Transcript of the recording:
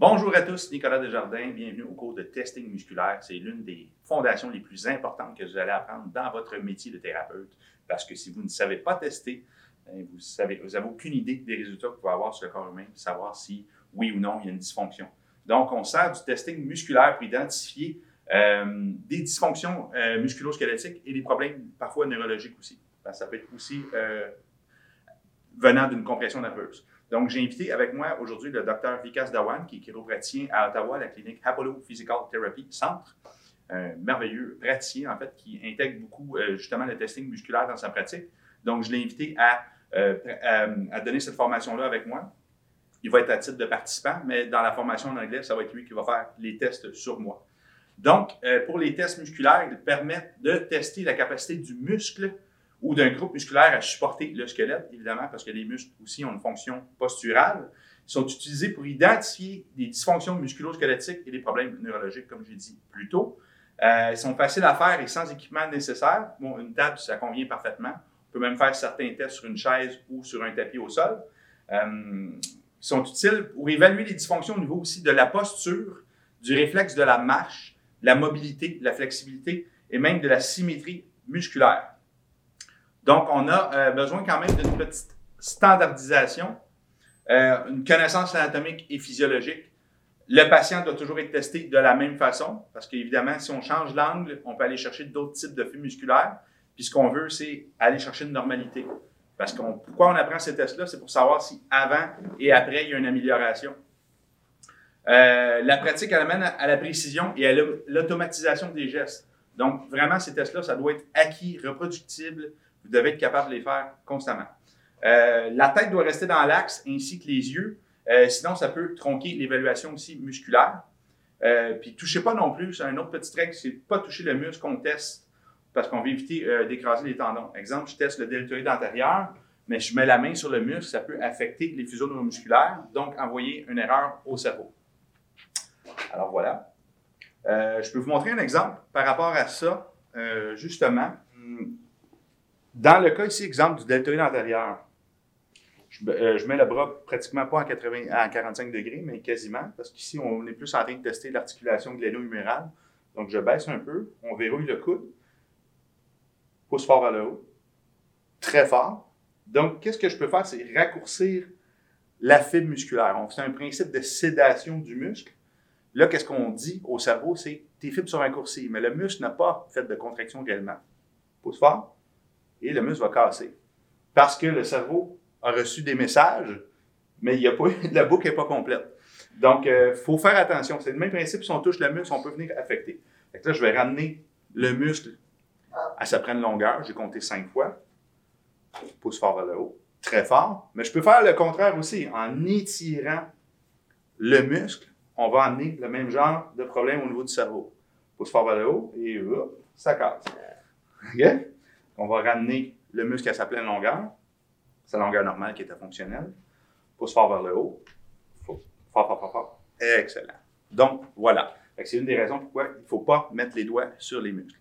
Bonjour à tous, Nicolas Desjardins, bienvenue au cours de testing musculaire. C'est l'une des fondations les plus importantes que vous allez apprendre dans votre métier de thérapeute parce que si vous ne savez pas tester, ben, vous n'avez aucune idée des résultats que vous pouvez avoir sur le corps humain, savoir si oui ou non il y a une dysfonction. Donc, on sert du testing musculaire pour identifier euh, des dysfonctions euh, musculo-squelettiques et des problèmes parfois neurologiques aussi. ça peut être aussi euh, venant d'une compression nerveuse. Donc, j'ai invité avec moi aujourd'hui le docteur Vikas Dawan, qui est chiropraticien à Ottawa, à la clinique Apollo Physical Therapy Centre. Un merveilleux praticien, en fait, qui intègre beaucoup euh, justement le testing musculaire dans sa pratique. Donc, je l'ai invité à, euh, à, donner cette formation-là avec moi. Il va être à titre de participant, mais dans la formation en anglais, ça va être lui qui va faire les tests sur moi. Donc, euh, pour les tests musculaires, ils permettent de tester la capacité du muscle ou d'un groupe musculaire à supporter le squelette, évidemment, parce que les muscles aussi ont une fonction posturale. Ils sont utilisés pour identifier des dysfonctions musculo-squelettiques et des problèmes neurologiques, comme j'ai dit plus tôt. Euh, ils sont faciles à faire et sans équipement nécessaire. Bon, une table, ça convient parfaitement. On peut même faire certains tests sur une chaise ou sur un tapis au sol. Euh, ils sont utiles pour évaluer les dysfonctions au niveau aussi de la posture, du réflexe de la marche, de la mobilité, de la flexibilité et même de la symétrie musculaire. Donc, on a euh, besoin quand même d'une petite standardisation, euh, une connaissance anatomique et physiologique. Le patient doit toujours être testé de la même façon, parce qu'évidemment, si on change l'angle, on peut aller chercher d'autres types de flux musculaires. Puis ce qu'on veut, c'est aller chercher une normalité. Parce que pourquoi on apprend ces tests-là, c'est pour savoir si avant et après, il y a une amélioration. Euh, la pratique amène à la précision et à l'automatisation des gestes. Donc, vraiment, ces tests-là, ça doit être acquis, reproductible, vous devez être capable de les faire constamment. Euh, la tête doit rester dans l'axe ainsi que les yeux. Euh, sinon, ça peut tronquer l'évaluation aussi musculaire. Euh, puis, touchez pas non plus. C'est un autre petit règle, c'est pas toucher le muscle qu'on teste parce qu'on veut éviter euh, d'écraser les tendons. Exemple, je teste le deltoïde antérieur, mais je mets la main sur le muscle, ça peut affecter les fuseaux neuromusculaires, donc envoyer une erreur au cerveau. Alors voilà. je peux vous montrer un exemple par rapport à ça, justement. Dans le cas ici, exemple du deltoïde antérieur, euh, je, mets le bras pratiquement pas en, 80, à 45 degrés, mais quasiment, parce qu'ici, on est plus en train de tester l'articulation gléno-humérale. Donc, je baisse un peu, on verrouille le coude, pousse fort vers le haut, très fort. Donc, qu'est-ce que je peux faire? C'est raccourcir la fibre musculaire. On fait un principe de sédation du muscle. Là, qu'est-ce qu'on dit au cerveau? C'est tes fibres sont raccourcies, mais le muscle n'a pas fait de contraction réellement. Pousse fort, et le muscle va casser. Parce que le cerveau a reçu des messages, mais il y a pas, la boucle n'est pas complète. Donc, il euh, faut faire attention. C'est le même principe, si on touche le muscle, on peut venir affecter. là, je vais ramener le muscle à sa pleine longueur. J'ai compté cinq fois. Pousse fort vers le haut. Très fort. Mais je peux faire le contraire aussi. En étirant le muscle, on va amener le même genre de problème au niveau du cerveau. Pousse fort vers le haut et ça casse. OK? On va ramener le muscle à sa pleine longueur, sa longueur normale qui était fonctionnelle, pousse fort vers le haut, fort, fort, fort, fort. Excellent. Donc, voilà. C'est une des raisons pourquoi il ne faut pas mettre les doigts sur les muscles.